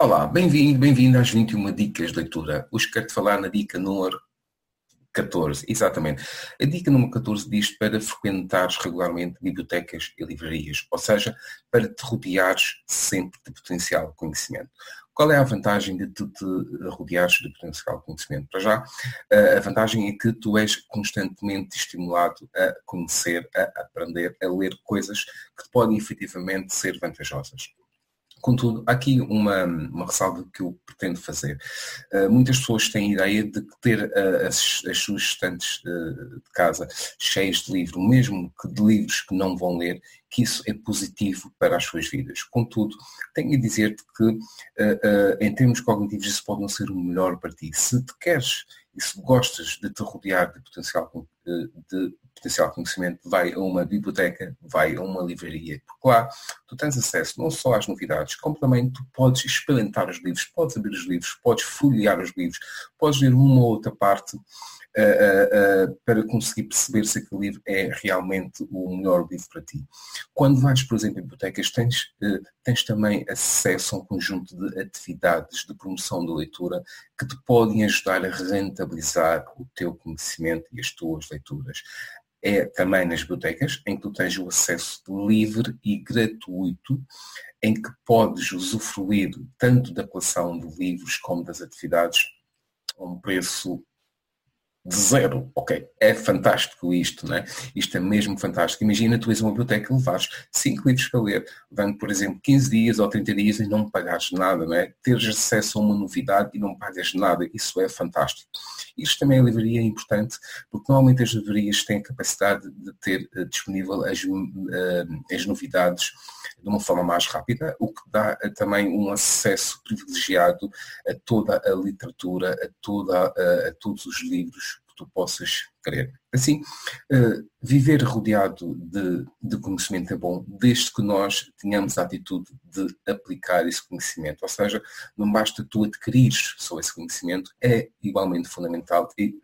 Olá, bem-vindo, bem-vindo às 21 dicas de leitura. Hoje quero-te falar na dica número 14, exatamente. A dica número 14 diz para frequentares regularmente bibliotecas e livrarias, ou seja, para te rodeares sempre de potencial conhecimento. Qual é a vantagem de tu te rodeares de potencial conhecimento? Para já, a vantagem é que tu és constantemente estimulado a conhecer, a aprender, a ler coisas que podem efetivamente ser vantajosas. Contudo, há aqui uma, uma ressalva que eu pretendo fazer. Uh, muitas pessoas têm a ideia de ter uh, as, as, suas estantes uh, de casa cheias de livros, mesmo que de livros que não vão ler, que isso é positivo para as suas vidas. Contudo, tenho a dizer-te que, em termos cognitivos, isso pode não ser o melhor para ti. Se te queres e se gostas de te rodear de potencial, de potencial conhecimento, vai a uma biblioteca, vai a uma livraria, porque lá tu tens acesso não só às novidades, como também tu podes experimentar os livros, podes abrir os livros, podes folhear os livros, podes ler uma ou outra parte uh, uh, uh, para conseguir perceber se aquele livro é realmente o melhor livro para ti. Quando vais, por exemplo, a bibliotecas, tens, tens também acesso a um conjunto de atividades de promoção da leitura que te podem ajudar a rentabilizar o teu conhecimento e as tuas leituras é também nas bibliotecas, em que tu tens o acesso livre e gratuito, em que podes usufruir tanto da coleção de livros como das atividades a um preço de zero. Ok, é fantástico isto, não é? Isto é mesmo fantástico. Imagina tu és uma biblioteca e levares 5 livros para ler, dando, por exemplo, 15 dias ou 30 dias e não pagares nada, não é? Teres acesso a uma novidade e não pagas nada, isso é fantástico. Isto também é livraria importante, porque normalmente as livrarias têm a capacidade de ter uh, disponível as, uh, as novidades de uma forma mais rápida, o que dá uh, também um acesso privilegiado a toda a literatura, a, toda, a todos os livros tu possas querer. Assim, viver rodeado de, de conhecimento é bom, desde que nós tenhamos a atitude de aplicar esse conhecimento. Ou seja, não basta tu adquirires só esse conhecimento, é igualmente fundamental e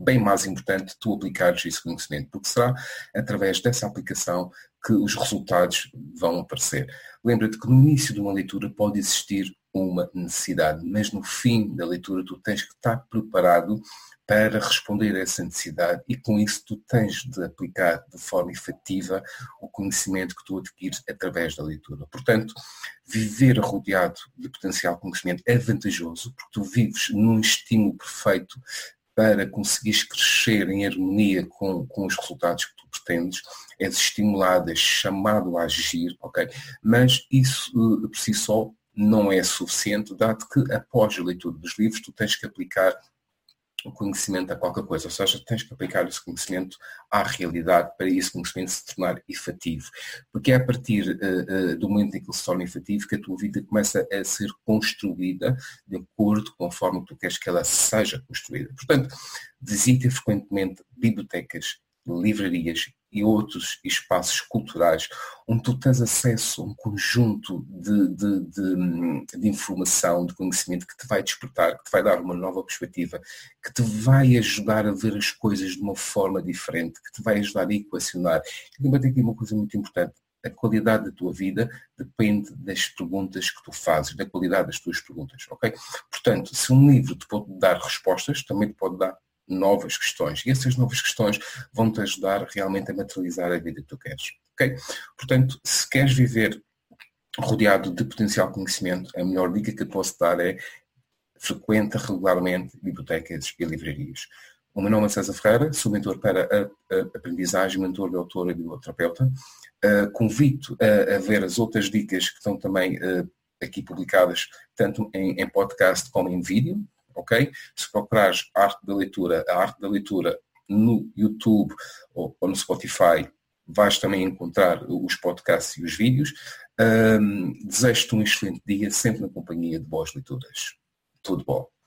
bem mais importante tu aplicares esse conhecimento, porque será através dessa aplicação que os resultados vão aparecer. Lembra-te que no início de uma leitura pode existir uma necessidade, mas no fim da leitura tu tens que estar preparado para responder a essa necessidade e com isso tu tens de aplicar de forma efetiva o conhecimento que tu adquires através da leitura. Portanto, viver rodeado de potencial conhecimento é vantajoso porque tu vives num estímulo perfeito para conseguires crescer em harmonia com, com os resultados que tu pretendes, és estimulado, és chamado a agir, ok? Mas isso uh, por si só não é suficiente, dado que após a leitura dos livros tu tens que aplicar o conhecimento a qualquer coisa, ou seja, tens que aplicar esse conhecimento à realidade para esse conhecimento se tornar efetivo. Porque é a partir uh, uh, do momento em que ele se torna efetivo que a tua vida começa a ser construída de acordo que tu queres que ela seja construída. Portanto, visita frequentemente bibliotecas, livrarias e outros espaços culturais onde tu tens acesso a um conjunto de, de, de, de, informação, de conhecimento que te vai despertar, que te vai dar uma nova perspectiva, que te vai ajudar a ver as coisas de uma forma diferente, que te vai ajudar a equacionar. E também aqui uma coisa muito importante. A qualidade da tua vida depende das perguntas que tu fazes, da qualidade das tuas perguntas, ok? Portanto, se um livro te pode dar respostas, também te pode dar novas questões. E essas novas questões vão-te ajudar realmente a materializar a vida que tu queres. Okay? Portanto, se queres viver rodeado de potencial conhecimento, a melhor dica que posso dar é frequenta regularmente bibliotecas e livrarias. O meu nome é César Ferreira, sou mentor para a, a aprendizagem, mentor de autora e biblioterapeuta. Uh, convido a, a, ver as outras dicas que estão também uh, aqui publicadas, tanto em, em podcast como em vídeo, ok? Se procurares arte da leitura, a arte da leitura no YouTube ou, ou no Spotify, vais também encontrar os podcasts e os vídeos. Um, Desejo-te um excelente dia, sempre na companhia de boas leituras. Tudo bom.